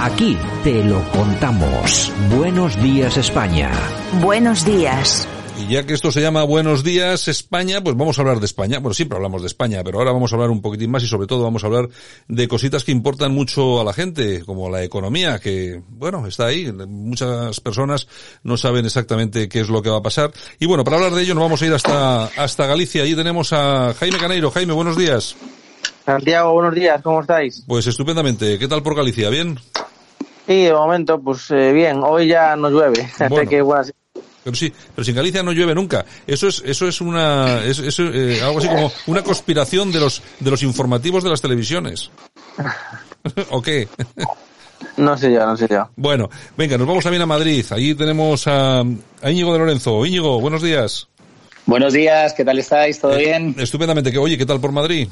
Aquí te lo contamos. Buenos días España. Buenos días. Y ya que esto se llama Buenos días España, pues vamos a hablar de España. Bueno, siempre hablamos de España, pero ahora vamos a hablar un poquitín más y sobre todo vamos a hablar de cositas que importan mucho a la gente, como la economía, que, bueno, está ahí. Muchas personas no saben exactamente qué es lo que va a pasar. Y bueno, para hablar de ello nos vamos a ir hasta, hasta Galicia. Allí tenemos a Jaime Caneiro. Jaime, buenos días. Santiago, buenos días, ¿cómo estáis? Pues estupendamente. ¿Qué tal por Galicia? ¿Bien? Sí, de momento, pues eh, bien. Hoy ya no llueve. Bueno. que, bueno, Pero sí, pero si en Galicia no llueve nunca. Eso es, eso es una, es, es, eh, algo así como una conspiración de los, de los informativos de las televisiones. ¿O qué? no sé yo, no sé yo. Bueno, venga, nos vamos también a Madrid. Allí tenemos a, a Íñigo de Lorenzo. Íñigo, buenos días. Buenos días, ¿qué tal estáis? ¿Todo Eh, bien? Estupendamente. Que, oye, ¿qué tal por Madrid?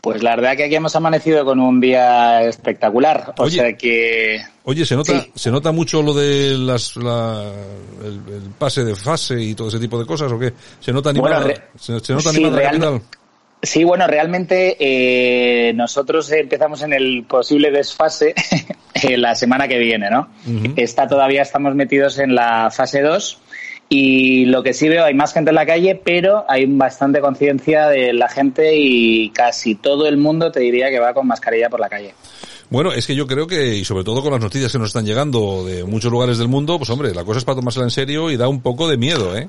Pues la verdad que aquí hemos amanecido con un día espectacular. O Oye. sea que Oye, se nota, Sí. se nota mucho lo de las, la, el, el pase de fase y todo ese tipo de cosas, ¿o qué? Se nota animada, Bueno, se, se nota sí, animada sí, bueno, realmente eh, nosotros empezamos en el posible desfase eh, la semana que viene, ¿no? Está todavía estamos metidos en la fase 2 y lo que sí veo hay más gente en la calle, pero hay bastante conciencia de la gente y casi todo el mundo te diría que va con mascarilla por la calle. Bueno, es que yo creo que, y sobre todo con las noticias que nos están llegando de muchos lugares del mundo, pues hombre, la cosa es para tomársela en serio y da un poco de miedo, ¿eh?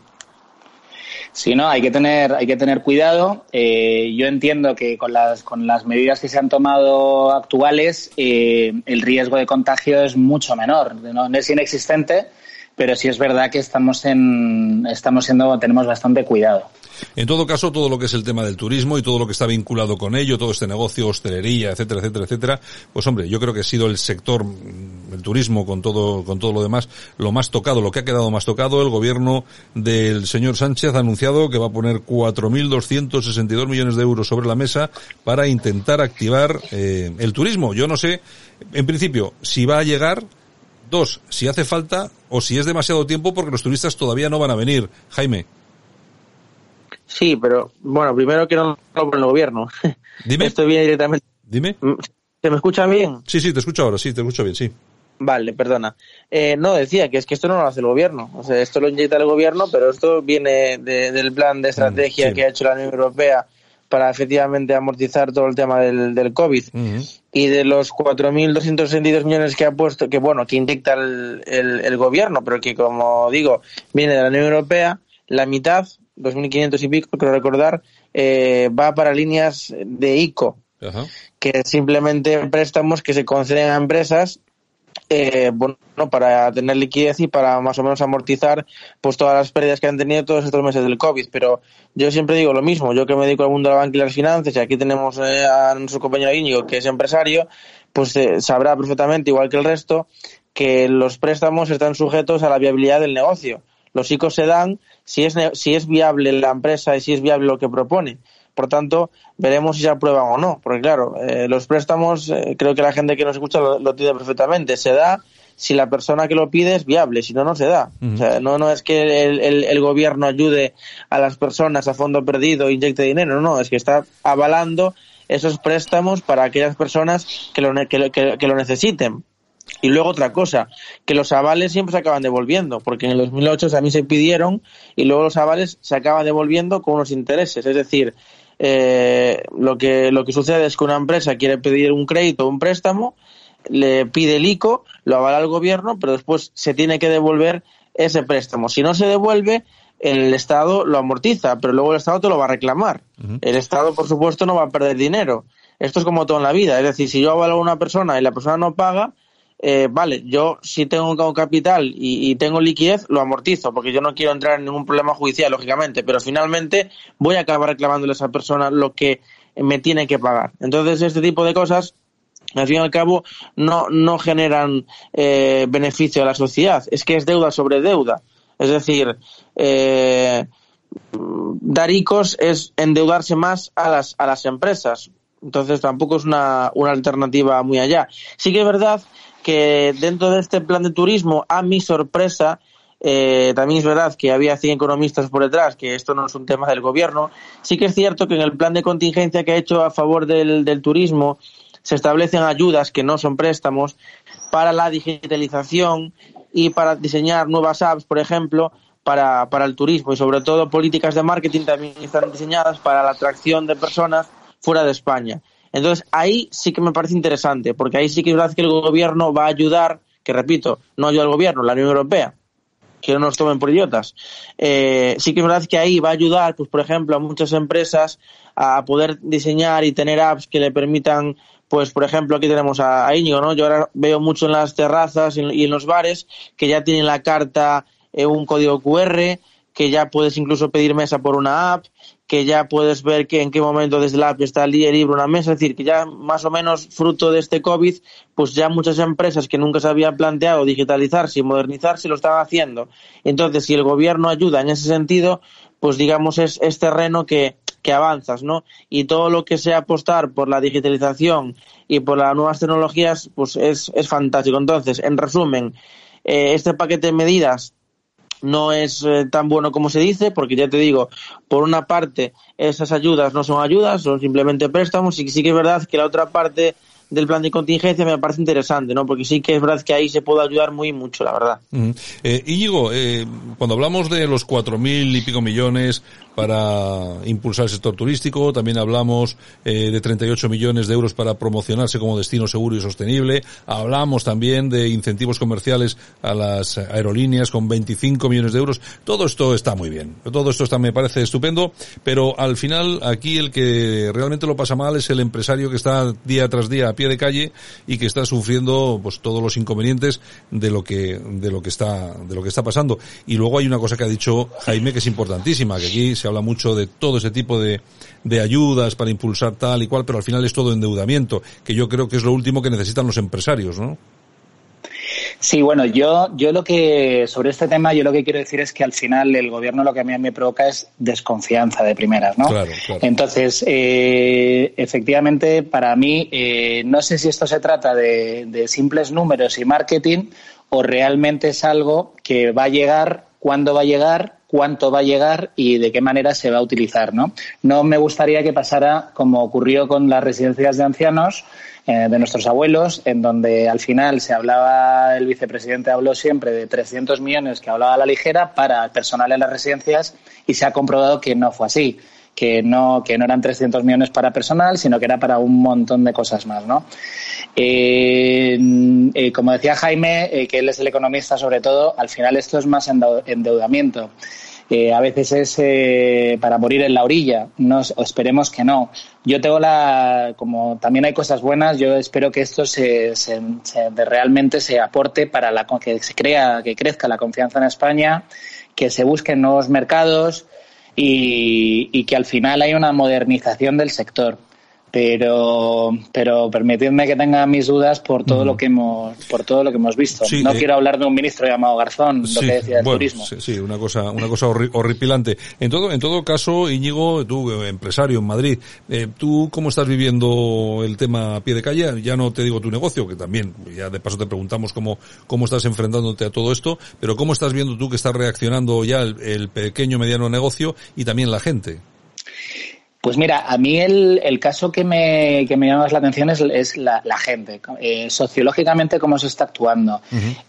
Sí, no, hay que tener, hay que tener cuidado. Eh, yo entiendo que con las, con las medidas que se han tomado actuales, eh, el riesgo de contagio es mucho menor. No, no es inexistente, pero sí es verdad que estamos en, estamos siendo, tenemos bastante cuidado. En todo caso, todo lo que es el tema del turismo y todo lo que está vinculado con ello, todo este negocio, hostelería, etcétera, etcétera, etcétera, pues hombre, yo creo que ha sido el sector, mm, el turismo con todo, con todo lo demás, lo más tocado, lo que ha quedado más tocado. El gobierno del señor Sánchez ha anunciado que va a poner 4.262 millones de euros sobre la mesa para intentar activar eh, el turismo. Yo no sé, en principio, si va a llegar, dos, si hace falta o si es demasiado tiempo porque los turistas todavía no van a venir. Jaime, Sí, pero bueno, primero que no lo pone el gobierno. dime, Esto viene directamente. dime. ¿Se me escucha bien? Sí, sí, te escucho ahora, sí, te escucho bien, sí. Vale, perdona. Eh, no, decía que es que esto no lo hace el gobierno. O sea, esto lo inyecta el gobierno, pero esto viene de- del plan de estrategia Mm, sí. que ha hecho la Unión Europea para efectivamente amortizar todo el tema del, del COVID. Y de los 4.262 millones que ha puesto, que bueno, que inyecta el, el, el gobierno, pero que como digo, viene de la Unión Europea, la mitad, 2.500 y pico, creo recordar, eh, va para líneas de ICO, que simplemente préstamos que se conceden a empresas eh, bueno, para tener liquidez y para más o menos amortizar pues todas las pérdidas que han tenido todos estos meses del COVID. Pero yo siempre digo lo mismo, yo que me dedico al mundo de la banca y las finanzas, y aquí tenemos eh, a nuestro compañero Íñigo, que es empresario, pues eh, sabrá perfectamente, igual que el resto, que los préstamos están sujetos a la viabilidad del negocio. Los ICOs se dan si es, si es viable la empresa y si es viable lo que propone. Por tanto, veremos si se aprueban o no. Porque claro, eh, los préstamos, eh, creo que la gente que nos escucha lo, lo tiene perfectamente. Se da si la persona que lo pide es viable, si no, no se da. O sea, no, no es que el, el- el gobierno ayude a las personas a fondo perdido e inyecte dinero, no, no, es que está avalando esos préstamos para aquellas personas que lo, que lo- que- que lo necesiten. Y luego otra cosa, que los avales siempre se acaban devolviendo, porque en el 2008 también se pidieron y luego los avales se acaban devolviendo con unos intereses. Es decir, eh, lo, que, lo que sucede es que una empresa quiere pedir un crédito o un préstamo, le pide el ICO, lo avala el gobierno, pero después se tiene que devolver ese préstamo. Si no se devuelve, el Estado lo amortiza, pero luego el Estado te lo va a reclamar. El Estado, por supuesto, no va a perder dinero. Esto es como todo en la vida. Es decir, si yo avalo a una persona y la persona no paga, eh, vale, yo si tengo capital y, y tengo liquidez, lo amortizo, porque yo no quiero entrar en ningún problema judicial, lógicamente, pero finalmente voy a acabar reclamándole a esa persona lo que me tiene que pagar. Entonces, este tipo de cosas, al fin y al cabo, no, no generan eh, beneficio a la sociedad. Es que es deuda sobre deuda. Es decir, eh, dar ICOs es endeudarse más a las, a las empresas. Entonces tampoco es una, una alternativa muy allá. Sí que es verdad que dentro de este plan de turismo, a mi sorpresa, eh, también es verdad que había 100 economistas por detrás, que esto no es un tema del gobierno. Sí que es cierto que en el plan de contingencia que ha hecho a favor del, turismo, se establecen ayudas que no son préstamos para la digitalización y para diseñar nuevas apps, por ejemplo, para el turismo y sobre todo políticas de marketing también están diseñadas para la atracción de personas fuera de España. Entonces ahí sí que me parece interesante, porque ahí sí que es verdad que el gobierno va a ayudar, que repito, no ayuda al gobierno, la Unión Europea, que no nos tomen por idiotas. Eh, sí que es verdad que ahí va a ayudar, pues por ejemplo, a muchas empresas a poder diseñar y tener apps que le permitan pues por ejemplo aquí tenemos a, Íñigo, ¿no? Yo ahora veo mucho en las terrazas y en los bares que ya tienen la carta eh, un código QR, que ya puedes incluso pedir mesa por una app, que ya puedes ver que en qué momento desde la app está el libre una mesa, es decir, que ya más o menos fruto de este COVID, pues ya muchas empresas que nunca se habían planteado digitalizarse y modernizarse lo están haciendo. Entonces, si el gobierno ayuda en ese sentido, pues digamos es, es terreno que, que avanzas, ¿no? Y todo lo que sea apostar por la digitalización y por las nuevas tecnologías, pues es, es fantástico. Entonces, en resumen, eh, este paquete de medidas no es eh, tan bueno como se dice, porque ya te digo, por una parte, esas ayudas no son ayudas, son simplemente préstamos, y sí que es verdad que la otra parte del plan de contingencia me parece interesante, ¿no? Porque sí que es verdad que ahí se puede ayudar muy mucho, la verdad. Eh, Íñigo, eh, cuando hablamos de los cuatro mil y pico millones para impulsar el sector turístico, también hablamos eh, de 38 millones de euros para promocionarse como destino seguro y sostenible, hablamos también de incentivos comerciales a las aerolíneas con 25 millones de euros, todo esto está muy bien, todo esto está, me parece estupendo, pero al final aquí el que realmente lo pasa mal es el empresario que está día tras día a de calle y que está sufriendo pues todos los inconvenientes de lo que de lo que está de lo que está pasando. Y luego hay una cosa que ha dicho Jaime que es importantísima que aquí se habla mucho de todo ese tipo de de ayudas para impulsar tal y cual pero al final es todo endeudamiento que yo creo que es lo último que necesitan los empresarios ¿no? Sí, bueno, yo, yo lo que, sobre este tema, yo lo que quiero decir es que al final el gobierno lo que a mí me provoca es desconfianza de primeras, ¿no? Claro, claro. Entonces, eh, efectivamente, para mí, eh, no sé si esto se trata de, de simples números y marketing o realmente es algo que va a llegar, cuándo va a llegar, cuánto va a llegar y de qué manera se va a utilizar, ¿no? No me gustaría que pasara como ocurrió con las residencias de ancianos, eh, de nuestros abuelos, en donde al final se hablaba, el vicepresidente habló siempre de 300 millones que hablaba a la ligera para el personal en las residencias y se ha comprobado que no fue así que no, que no eran 300 millones para personal, sino que era para un montón de cosas más, ¿no? Eh, eh, como decía Jaime, que él es el economista sobre todo, al final esto es más endeudamiento a veces es eh, para morir en la orilla. No, esperemos que no. Yo tengo la, como también hay cosas buenas, yo espero que esto se, se, realmente se aporte para la, que se crea, que crezca la confianza en España, que se busquen nuevos mercados y, y que al final haya una modernización del sector pero pero permitidme que tenga mis dudas por todo lo que hemos por todo lo que hemos visto. No eh, quiero hablar de un ministro llamado Garzón lo que decía del turismo. sí, una cosa una cosa horripilante. En todo en todo caso Íñigo tú eh, empresario en Madrid eh, tú cómo estás viviendo el tema a pie de calle ya no te digo tu negocio que también ya de paso te preguntamos cómo cómo estás enfrentándote a todo esto pero cómo estás viendo tú que está reaccionando ya el, el pequeño mediano negocio y también la gente pues mira, a mí el, el caso que me, que me llama más la atención es, es la, la, gente. Eh, sociológicamente, cómo se está actuando.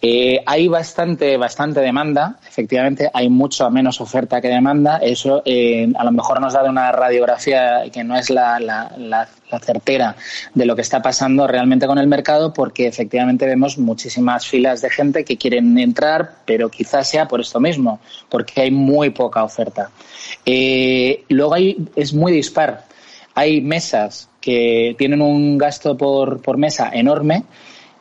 eh, hay bastante, bastante demanda, efectivamente, hay mucho menos oferta que demanda. Eso eh, a lo mejor nos da una radiografía que no es la, la, la certera de lo que está pasando realmente con el mercado, porque efectivamente vemos muchísimas filas de gente que quieren entrar, pero quizás sea por esto mismo, porque hay muy poca oferta. Luego hay, es muy dispar. Hay mesas que tienen un gasto por, por mesa enorme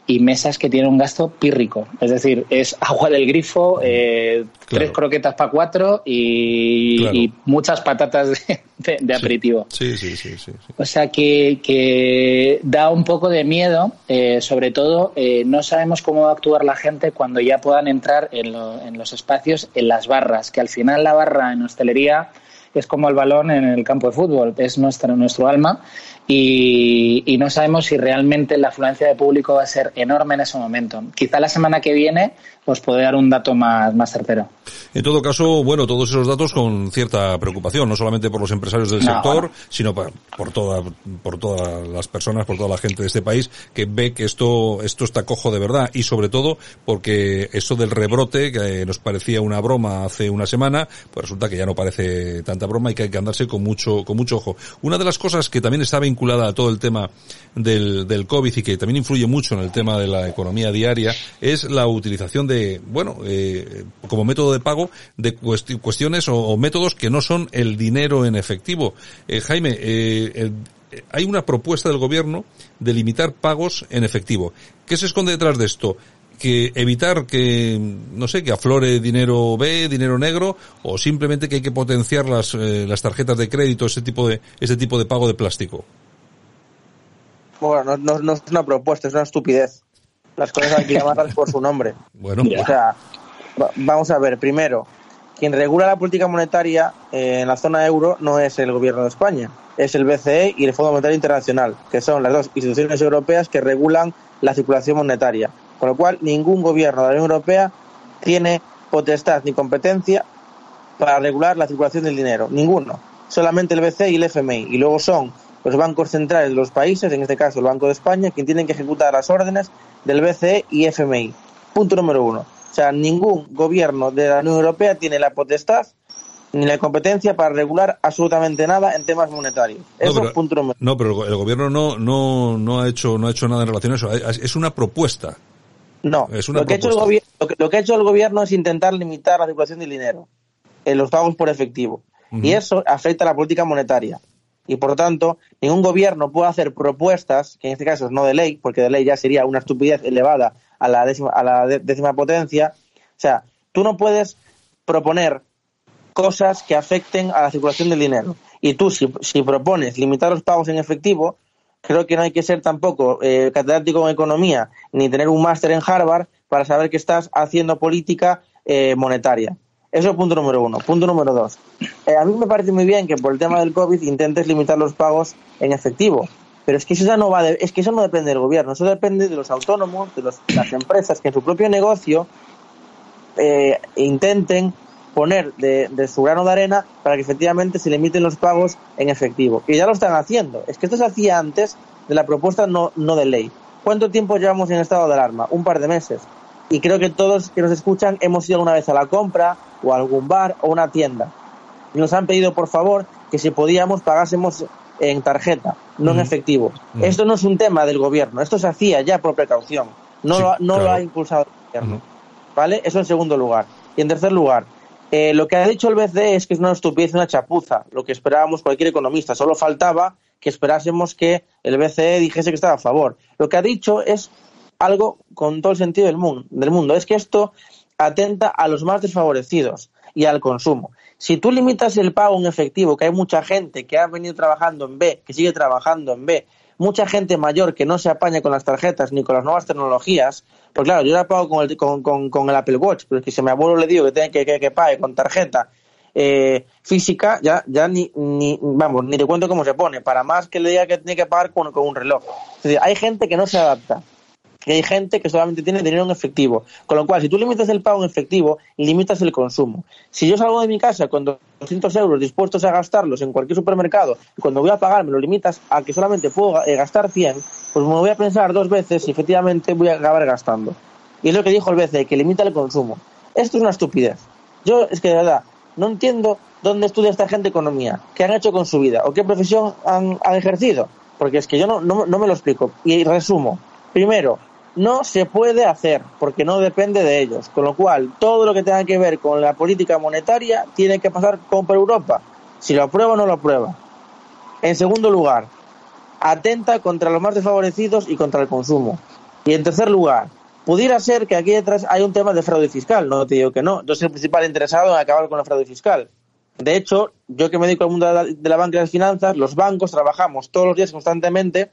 y mesas que tienen un gasto pírrico. Es decir, es agua del grifo, eh, tres croquetas para cuatro y, muchas patatas de, aperitivo. Sí, sí, sí, sí, O sea que, que, da un poco de miedo, eh, sobre todo eh, no sabemos cómo va a actuar la gente cuando ya puedan entrar en, en los espacios, en las barras, que al final la barra en hostelería es como el balón en el campo de fútbol, es nuestra, nuestro alma y, y, no sabemos si realmente la afluencia de público va a ser enorme en ese momento. Quizá la semana que viene os puede dar un dato más, más certero. En todo caso, bueno, todos esos datos con cierta preocupación, no solamente por los empresarios del No. sector, sino por, por toda, por todas las personas, por toda la gente de este país que ve que esto, esto está cojo de verdad y sobre todo porque eso del rebrote que nos parecía una broma hace una semana, pues resulta que ya no parece tanta broma y que hay que andarse con mucho, con mucho ojo. Una de las cosas que también está vinculada a todo el tema del, del COVID y que también influye mucho en el tema de la economía diaria es la utilización de, bueno, eh, como método de pago de cuesti- cuestiones o, métodos que no son el dinero en efectivo. Eh, Jaime, eh, hay una propuesta del gobierno de limitar pagos en efectivo. ¿Qué se esconde detrás de esto? que evitar que, no sé, que aflore dinero B, dinero negro, o simplemente que hay que potenciar las, las tarjetas de crédito, ese tipo de, ese tipo de pago de plástico. Bueno, no, no- no es una propuesta, es una estupidez. Las cosas hay que llamarlas por su nombre. Bueno, O sea, va- vamos a ver, primero, quien regula la política monetaria eh, en la zona euro no es el gobierno de España, es el BCE y el Fondo Monetario Internacional, que son las dos instituciones europeas que regulan la circulación monetaria. Con lo cual, ningún gobierno de la Unión Europea tiene potestad ni competencia para regular la circulación del dinero. Ninguno. Solamente el BCE y el FMI. Y luego son los bancos centrales de los países, en este caso el Banco de España, quien tienen que ejecutar las órdenes del BCE y FMI. Punto número uno. O sea, ningún gobierno de la Unión Europea tiene la potestad ni la competencia para regular absolutamente nada en temas monetarios. Eso pero- es punto número no, pero el go- el gobierno no, no, no ha hecho, no ha hecho nada en relación a eso. Es una propuesta. No, Es una lo, que ha hecho el propuesta. lo, que, lo que ha hecho el gobierno es intentar limitar la circulación del dinero en los pagos por efectivo. Y eso afecta a la política monetaria. Y por tanto, ningún gobierno puede hacer propuestas, que en este caso es no de ley, porque de ley ya sería una estupidez elevada a la décima, a la décima potencia. O sea, tú no puedes proponer cosas que afecten a la circulación del dinero. Y tú, si, si propones limitar los pagos en efectivo, creo que no hay que ser tampoco eh, catedrático en economía ni tener un máster en Harvard para saber que estás haciendo política eh, monetaria. Eso es punto número uno. Punto número dos. Eh, a mí me parece muy bien que por el tema del COVID intentes limitar los pagos en efectivo. Pero es que eso ya no va de- es que eso no depende del gobierno, eso depende de los autónomos, de los- las empresas que en su propio negocio eh, intenten poner de, de su grano de arena para que efectivamente se limiten los pagos en efectivo. Y ya lo están haciendo. Es que esto se hacía antes de la propuesta no, no de ley. ¿Cuánto tiempo llevamos en estado de alarma? Un par de meses. Y creo que todos que nos escuchan hemos ido alguna vez a la compra o algún bar o una tienda. Y nos han pedido, por favor, que si podíamos pagásemos en tarjeta, no en efectivo. Esto no es un tema del gobierno, esto se hacía ya por precaución. No, Sí, lo, ha- no lo ha impulsado el gobierno. ¿Vale? Eso en segundo lugar. Y en tercer lugar, eh, lo que ha dicho el BCE es que es una estupidez, una chapuza, lo que esperábamos cualquier economista. Solo faltaba que esperásemos que el BCE dijese que estaba a favor. Lo que ha dicho es algo con todo el sentido del mundo, del mundo. Es que esto atenta a los más desfavorecidos y al consumo. Si tú limitas el pago en efectivo, que hay mucha gente que ha venido trabajando en B, que sigue trabajando en B, mucha gente mayor que no se apaña con las tarjetas ni con las nuevas tecnologías, pues claro, yo la pago con el, con, el Apple Watch, pero es que si a mi abuelo le digo que tiene que, que, pague con tarjeta eh, física, ya, ya ni, ni, vamos, ni te cuento cómo se pone, para más que le diga que tiene que pagar con, con un reloj. Hay gente que no se adapta que hay gente que solamente tiene dinero en efectivo. Con lo cual, si tú limitas el pago en efectivo, limitas el consumo. Si yo salgo de mi casa con 200 euros dispuestos a gastarlos en cualquier supermercado y cuando voy a pagar me lo limitas a que solamente puedo eh, gastar 100, pues me voy a pensar dos veces si efectivamente voy a acabar gastando. Y es lo que dijo el BCE, que limita el consumo. Esto es una estupidez. Yo, es que de verdad, no entiendo dónde estudia esta gente economía, qué han hecho con su vida o qué profesión han, han ejercido. Porque es que yo no, no, no me lo explico. Y resumo. Primero, no se puede hacer porque no depende de ellos. Con lo cual, todo lo que tenga que ver con la política monetaria tiene que pasar con Europa. Si lo aprueba o no lo aprueba. En segundo lugar, atenta contra los más desfavorecidos y contra el consumo. Y en tercer lugar, pudiera ser que aquí detrás hay un tema de fraude fiscal. No te digo que no. Yo soy el principal interesado en acabar con el fraude fiscal. De hecho, yo que me dedico al mundo de la, de la banca y las finanzas, los bancos trabajamos todos los días constantemente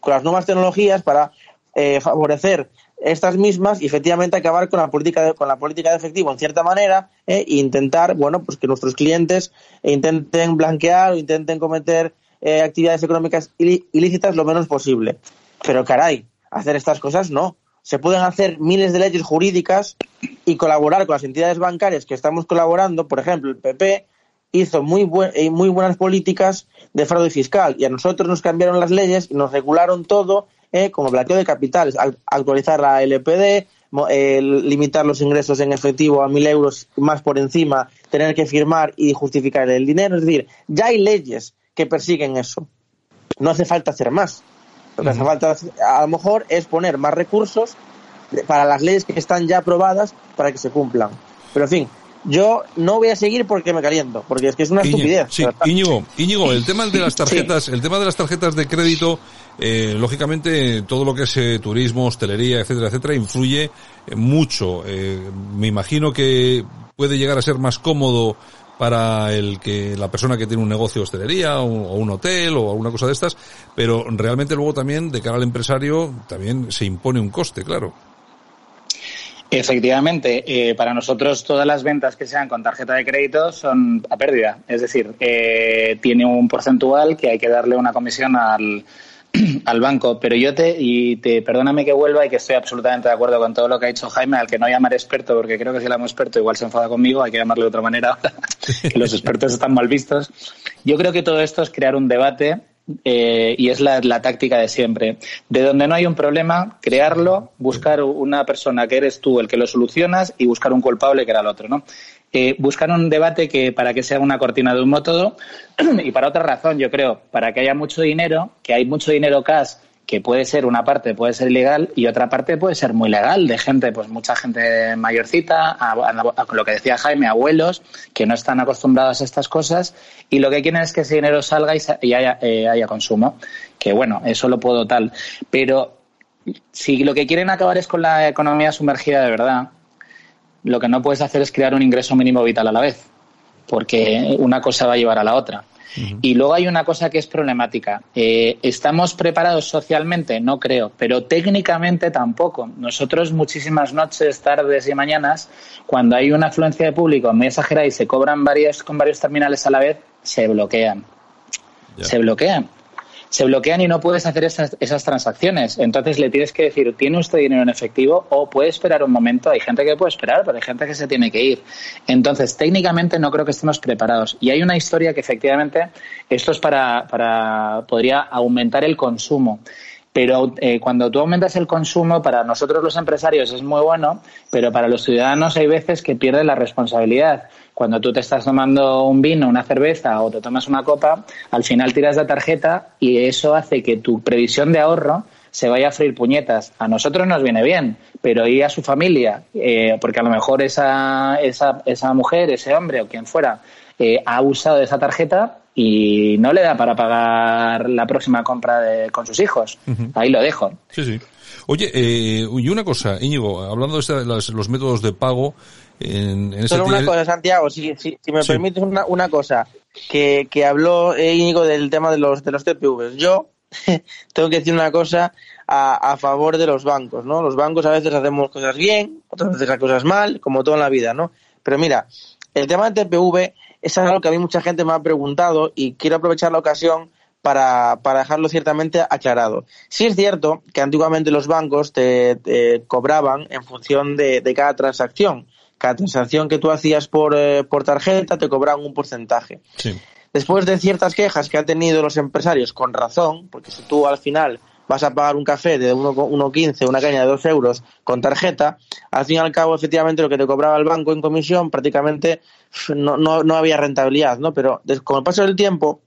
con las nuevas tecnologías para eh, favorecer estas mismas y efectivamente acabar con la política de, con la política de efectivo en cierta manera e intentar bueno pues que nuestros clientes intenten blanquear o intenten cometer eh, actividades económicas ilícitas lo menos posible. Pero caray hacer estas cosas no. Se pueden hacer miles de leyes jurídicas y colaborar con las entidades bancarias que estamos colaborando. Por ejemplo el PP hizo muy, eh, muy buenas políticas de fraude fiscal y a nosotros nos cambiaron las leyes y nos regularon todo eh, como blanqueo de capitales, actualizar la LPD, eh, limitar los ingresos en efectivo a mil euros más por encima, tener que firmar y justificar el dinero. Es decir, ya hay leyes que persiguen eso. No hace falta hacer más. Lo que hace falta, a lo mejor, es poner más recursos para las leyes que están ya aprobadas para que se cumplan. Pero, en fin, yo no voy a seguir porque me caliento, porque es que es una estupidez. Sí, Íñigo, Íñigo, el tema de las tarjetas, el tema de las tarjetas de crédito, eh, lógicamente todo lo que es eh, turismo, hostelería, etcétera, etcétera, influye eh, mucho. Eh, me imagino que puede llegar a ser más cómodo para el que la persona que tiene un negocio de hostelería o, o un hotel o alguna cosa de estas, pero realmente luego también de cara al empresario también se impone un coste, claro. Efectivamente, para nosotros todas las ventas que sean con tarjeta de crédito son a pérdida. Es decir, tiene un porcentual que hay que darle una comisión al, al banco. Pero yo te, y te, perdóname que vuelva y que estoy absolutamente de acuerdo con todo lo que ha dicho Jaime, al que no llamar experto, porque creo que si llamo experto igual se enfada conmigo, hay que llamarle de otra manera, que los expertos están mal vistos. Yo creo que todo esto es crear un debate eh, y es la, táctica de siempre. De donde no hay un problema, crearlo, buscar una persona que eres tú el que lo solucionas y buscar un culpable que era el otro, ¿no? Eh, buscar un debate que para que sea una cortina de un todo y para otra razón, yo creo, para que haya mucho dinero, que hay mucho dinero cash que puede ser una parte puede ser ilegal y otra parte puede ser muy legal de gente pues mucha gente mayorcita a, lo que decía Jaime abuelos que no están acostumbrados a estas cosas y lo que quieren es que ese dinero salga y, y haya, eh, haya consumo que bueno eso lo puedo tal. Pero si lo que quieren acabar es con la economía sumergida de verdad lo que no puedes hacer es crear un ingreso mínimo vital a la vez porque una cosa va a llevar a la otra y luego hay una cosa que es problemática. Eh, ¿Estamos preparados socialmente? No creo, pero técnicamente tampoco. Nosotros muchísimas noches, tardes y mañanas, cuando hay una afluencia de público muy exagerada y se cobran varias, con varios terminales a la vez, se bloquean. Se bloquean se bloquean y no puedes hacer esas, esas, transacciones. Entonces le tienes que decir, ¿tiene usted dinero en efectivo o puede esperar un momento? Hay gente que puede esperar, pero hay gente que se tiene que ir. Entonces, técnicamente no creo que estemos preparados. Y hay una historia que efectivamente esto es para, para podría aumentar el consumo pero eh, cuando tú aumentas el consumo, para nosotros los empresarios es muy bueno, pero para los ciudadanos hay veces que pierden la responsabilidad. Cuando tú te estás tomando un vino, una cerveza o te tomas una copa, al final tiras la tarjeta y eso hace que tu previsión de ahorro se vaya a freír puñetas. A nosotros nos viene bien, pero y a su familia, eh, porque a lo mejor esa, esa, esa mujer, ese hombre o quien fuera, eh, ha usado esa tarjeta y no le da para pagar la próxima compra de, con sus hijos. Uh -huh. Ahí lo dejo. Sí, sí. Oye, eh, y una cosa, Íñigo, hablando de este, los, los, métodos de pago, en, en Solo una cosa, Santiago, si, si, si me sí. permites una, una, cosa, que, que habló Íñigo del tema de los, de los TPVs. Yo tengo que decir una cosa a, a, favor de los bancos, ¿no? Los bancos a veces hacemos cosas bien, otras veces las cosas mal, como todo en la vida, ¿no? Pero mira, el tema del TPV es algo que a mí mucha gente me ha preguntado y quiero aprovechar la ocasión para, para dejarlo ciertamente aclarado. Sí es cierto que antiguamente los bancos te, te cobraban en función de, de, cada transacción. Cada transacción que tú hacías por, eh, por tarjeta te cobraban un porcentaje. Sí. Después de ciertas quejas que han tenido los empresarios, con razón, porque si tú al final vas a pagar un café de 1,15, una caña de 2 euros con tarjeta, al fin y al cabo, efectivamente, lo que te cobraba el banco en comisión prácticamente no, no, no había rentabilidad, ¿no? Pero con el paso del tiempo,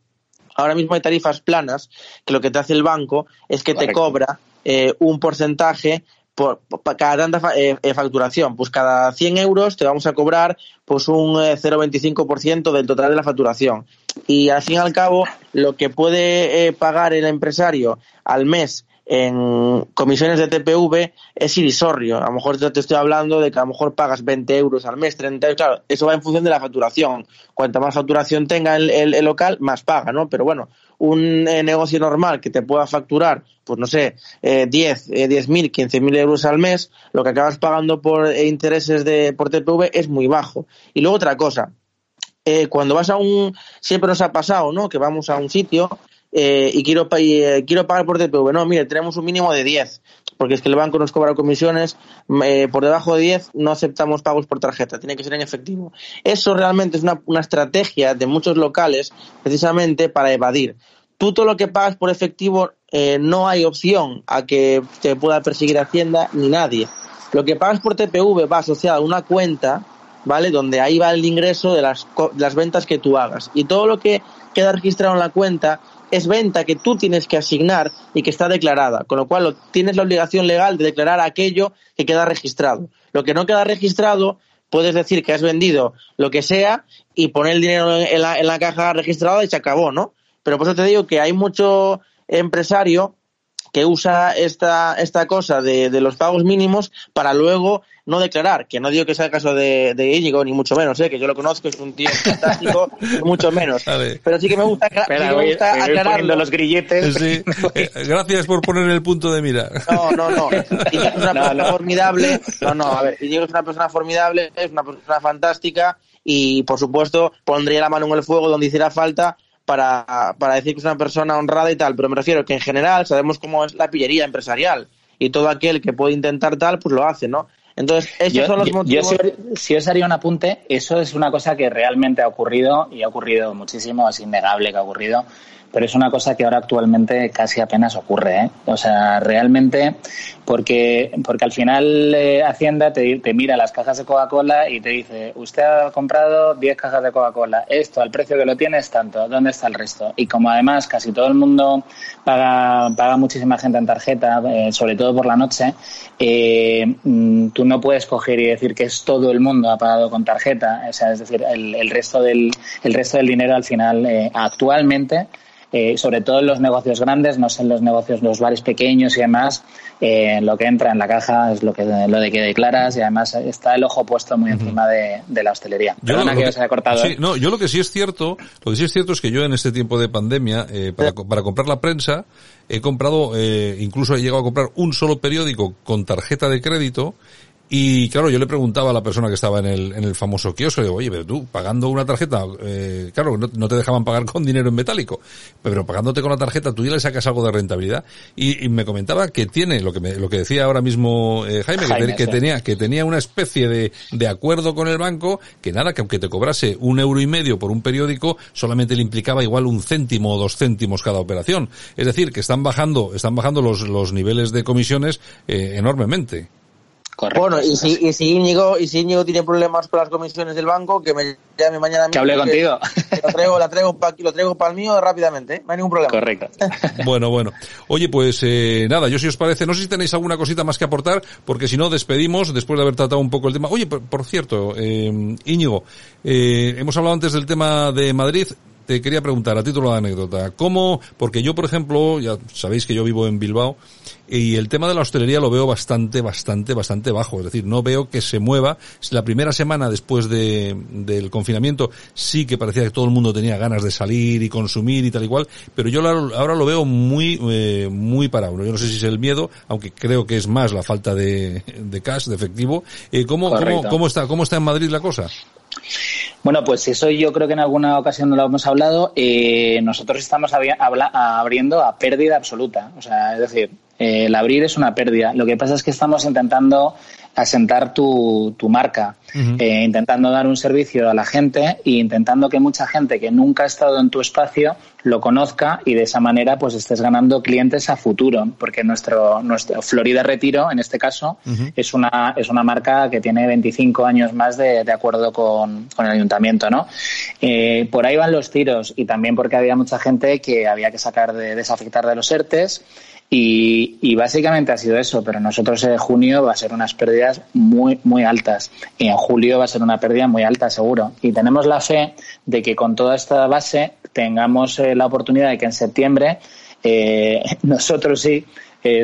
ahora mismo hay tarifas planas que lo que te hace el banco es que Correcto. te cobra eh, un porcentaje por, cada tanta eh, facturación. Pues cada 100 euros te vamos a cobrar pues un eh, 0,25% del total de la facturación. Y al fin y al cabo, lo que puede eh, pagar el empresario al mes en comisiones de TPV es irrisorio. A lo mejor te estoy hablando de que a lo mejor pagas 20 euros al mes, 30 euros. Claro, eso va en función de la facturación. Cuanta más facturación tenga el, el, local, más paga, ¿no? Pero bueno, un eh, negocio normal que te pueda facturar, pues no sé, eh, 10, eh, 10.000, 15.000 euros al mes, lo que acabas pagando por eh, intereses de por TPV es muy bajo. Y luego otra cosa, eh, cuando vas a un, siempre nos ha pasado, ¿no? Que vamos a un sitio eh, y quiero, eh, quiero pagar por TPV. No, mire, tenemos un mínimo de 10, porque es que el banco nos cobra comisiones. Eh, por debajo de 10 no aceptamos pagos por tarjeta, tiene que ser en efectivo. Eso realmente es una, una estrategia de muchos locales precisamente para evadir. Tú todo lo que pagas por efectivo eh, no hay opción a que te pueda perseguir Hacienda ni nadie. Lo que pagas por TPV va asociado a una cuenta, ¿vale? Donde ahí va el ingreso de las, las ventas que tú hagas. Y todo lo que queda registrado en la cuenta es venta que tú tienes que asignar y que está declarada, con lo cual tienes la obligación legal de declarar aquello que queda registrado. Lo que no queda registrado, puedes decir que has vendido lo que sea y poner el dinero en la, en la caja registrada y se acabó, ¿no? Pero por eso te digo que hay mucho empresario que usa esta, esta cosa de, de, los pagos mínimos para luego no declarar, que no digo que sea el caso de, de Íñigo, ni mucho menos, ¿eh? que yo lo conozco, es un tío fantástico, mucho menos. Pero sí que me gusta, Espera, sí que me gusta aclararlo. los grilletes. Sí. Eh, gracias por poner el punto de mira. No, no, no. Íñigo es una persona no, formidable. No, no, a ver, Íñigo es una persona formidable, es una persona fantástica y, por supuesto, pondría la mano en el fuego donde hiciera falta para, para decir que es una persona honrada y tal, pero me refiero que en general sabemos cómo es la pillería empresarial y todo aquel que puede intentar tal, pues lo hace, ¿no? Entonces, esos yo, son los yo, motivos. Yo, si, si, os haría un apunte, eso es una cosa que realmente ha ocurrido y ha ocurrido muchísimo, es innegable que ha ocurrido, pero es una cosa que ahora actualmente casi apenas ocurre. ¿eh? O sea, realmente, porque, porque al final eh, Hacienda te, mira las cajas de Coca-Cola y te dice, usted ha comprado 10 cajas de Coca-Cola, esto al precio que lo tiene es tanto, ¿dónde está el resto? Y como además casi todo el mundo paga, paga muchísima gente en tarjeta, eh, sobre todo por la noche, eh, tú no puedes coger y decir que es todo el mundo ha pagado con tarjeta, o sea, es decir, el, el resto, del, el resto del dinero al final, eh, actualmente, eh, sobre todo en los negocios grandes, no sé en los negocios, los bares pequeños y demás, eh, lo que entra en la caja es lo que lo de que declaras y además está el ojo puesto muy encima de, de, la hostelería. Yo Perdona lo que, que se haya cortado. Sí, ¿eh? no, yo lo que sí es cierto, lo que sí es cierto es que yo en este tiempo de pandemia, eh, para, para comprar la prensa, he comprado, eh, incluso he llegado a comprar un solo periódico con tarjeta de crédito y claro, yo le preguntaba a la persona que estaba en el, en el famoso kiosco, digo, oye, pero tú, pagando una tarjeta, eh, claro, no, no, te dejaban pagar con dinero en metálico, pero pagándote con la tarjeta tú ya le sacas algo de rentabilidad. Y, y me comentaba que tiene, lo que me, lo que decía ahora mismo eh, Jaime, Jaime, que, que sí. tenía, que tenía una especie de, de acuerdo con el banco, que nada, que aunque te cobrase un euro y medio por un periódico, solamente le implicaba igual un céntimo o dos céntimos cada operación. Es decir, que están bajando, están bajando los, los niveles de comisiones eh, enormemente. Correcto. Bueno, y si, y si Íñigo, y si Íñigo tiene problemas con las comisiones del banco, que me llame mañana mismo. Que hable contigo. Que lo traigo, la traigo pa, lo traigo para el mío rápidamente, ¿eh? no hay ningún problema. Correcto. bueno, bueno. Oye, pues eh, nada, yo si os parece, no sé si tenéis alguna cosita más que aportar, porque si no despedimos después de haber tratado un poco el tema. Oye, por, por cierto, eh, Íñigo, eh, hemos hablado antes del tema de Madrid te quería preguntar a título de anécdota, ¿cómo? Porque yo, por ejemplo, ya sabéis que yo vivo en Bilbao y el tema de la hostelería lo veo bastante, bastante, bastante bajo. Es decir, no veo que se mueva. La primera semana después de, del confinamiento sí que parecía que todo el mundo tenía ganas de salir y consumir y tal y cual, pero yo ahora lo veo muy, eh, muy parado. Yo no sé si es el miedo, aunque creo que es más la falta de, de cash, de efectivo. Eh, ¿cómo, cómo, ¿Cómo está, cómo está en Madrid la cosa? Bueno, pues eso yo creo que en alguna ocasión lo hemos hablado. Eh, nosotros estamos abriendo a pérdida absoluta. O sea, es decir, eh, el abrir es una pérdida. Lo que pasa es que estamos intentando asentar tu, tu marca, uh -huh. eh, intentando dar un servicio a la gente e intentando que mucha gente que nunca ha estado en tu espacio lo conozca y de esa manera pues estés ganando clientes a futuro, porque nuestro, nuestro Florida Retiro, en este caso, uh -huh. es, una, es una marca que tiene 25 años más de, de acuerdo con, con, el ayuntamiento, ¿no? Eh, por ahí van los tiros y también porque había mucha gente que había que sacar de desafectar de los ERTES y, y, básicamente ha sido eso, pero nosotros en junio va a ser unas pérdidas muy, muy altas. Y en julio va a ser una pérdida muy alta, seguro. Y tenemos la fe de que con toda esta base tengamos eh, la oportunidad de que en septiembre eh, nosotros sí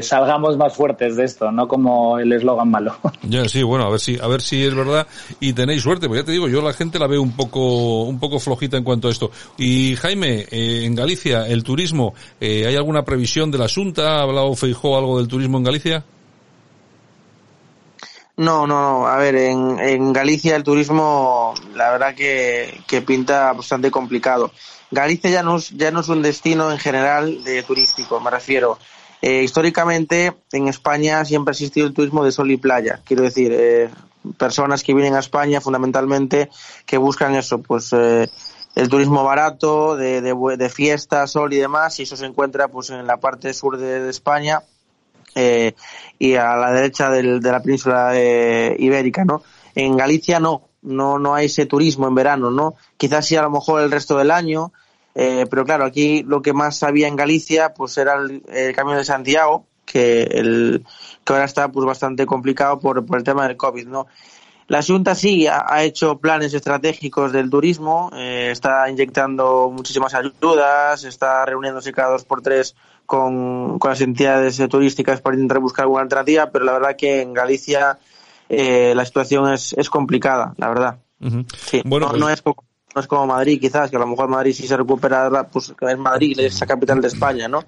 salgamos más fuertes de esto, no como el eslogan malo. Ya, sí, bueno, a ver si, a ver si es verdad y tenéis suerte, porque ya te digo, yo la gente la veo un poco, un poco flojita en cuanto a esto. Y Jaime, eh, en Galicia, el turismo, eh, ¿hay alguna previsión de la Junta? ¿Ha hablado Feijó algo del turismo en Galicia? No, no, no. A ver, en, en Galicia el turismo, la verdad que, que pinta bastante complicado. Galicia ya no, es, ya no es un destino en general de turístico, me refiero. Eh, históricamente en España siempre ha existido el turismo de sol y playa. Quiero decir, eh, personas que vienen a España fundamentalmente que buscan eso, pues eh, el turismo barato, de, de, de, fiesta, sol y demás, y eso se encuentra pues en la parte sur de, España eh, y a la derecha del, de la península eh, ibérica, ¿no? En Galicia no, no, no hay ese turismo en verano, ¿no? Quizás sí a lo mejor el resto del año, eh, pero claro, aquí lo que más había en Galicia, pues era el, el Camino de Santiago, que el, que ahora está pues bastante complicado por, por el tema del COVID, ¿no? La Junta sí ha, ha hecho planes estratégicos del turismo, eh, está inyectando muchísimas ayudas, está reuniéndose cada dos por tres con, con las entidades turísticas para intentar buscar alguna alternativa, pero la verdad que en Galicia eh, la situación es, es complicada, la verdad. Uh -huh. Sí, Bueno, no, pues- no es como, no es como Madrid, quizás, que a lo mejor Madrid sí se recupera, pues es Madrid, es la capital de España, ¿no?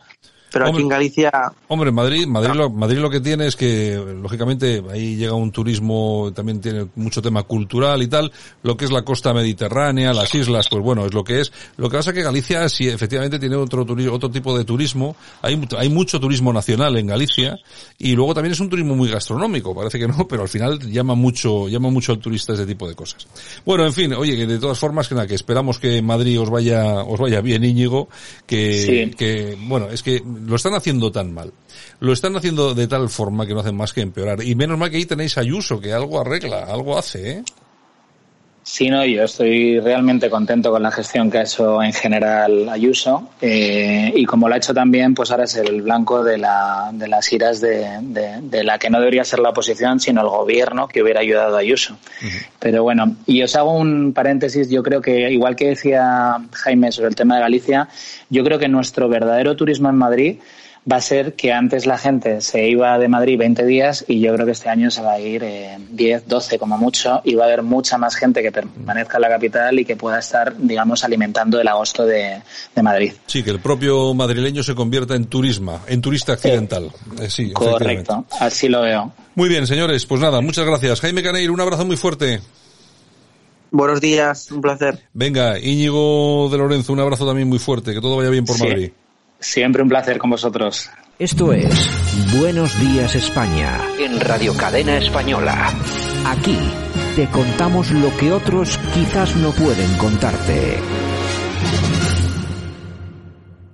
Pero aquí en Galicia Hombre, Madrid, Madrid, lo, Madrid lo que tiene es que, lógicamente, ahí llega un turismo, también tiene mucho tema cultural y tal, lo que es la costa mediterránea, las islas, pues bueno, es lo que es. Lo que pasa es que Galicia sí, efectivamente, tiene otro turismo, otro tipo de turismo. Hay, mu- hay mucho turismo nacional en Galicia y luego también es un turismo muy gastronómico, parece que no, pero al final llama mucho, llama mucho al turista ese tipo de cosas. Bueno, en fin, oye, que de todas formas, que nada, que esperamos que Madrid os vaya, os vaya bien, Íñigo, que, Sí. que, bueno, es que lo están haciendo tan mal. Lo están haciendo de tal forma que no hacen más que empeorar. Y menos mal que ahí tenéis Ayuso, que algo arregla, algo hace, ¿eh? Sí, no, yo estoy realmente contento con la gestión que ha hecho en general Ayuso eh, y como lo ha hecho también, pues ahora es el blanco de, la, de las iras de, de, de la que no debería ser la oposición, sino el gobierno que hubiera ayudado a Ayuso. Pero bueno, y os hago un paréntesis, yo creo que igual que decía Jaime sobre el tema de Galicia, yo creo que nuestro verdadero turismo en Madrid va a ser que antes la gente se iba de Madrid 20 días y yo creo que este año se va a ir eh, 10, 12 como mucho y va a haber mucha más gente que permanezca en la capital y que pueda estar, digamos, alimentando el agosto de, de Madrid. Sí, que el propio madrileño se convierta en turisma, en turista accidental. Eh, sí. Correcto, así lo veo. Muy bien, señores, pues nada, muchas gracias. Jaime Caneiro, un abrazo muy fuerte. Buenos días, un placer. Venga, Íñigo de Lorenzo, un abrazo también muy fuerte, que todo vaya bien por Sí. Madrid. Siempre un placer con vosotros. Esto es Buenos Días España en Radio Cadena Española. Aquí te contamos lo que otros quizás no pueden contarte.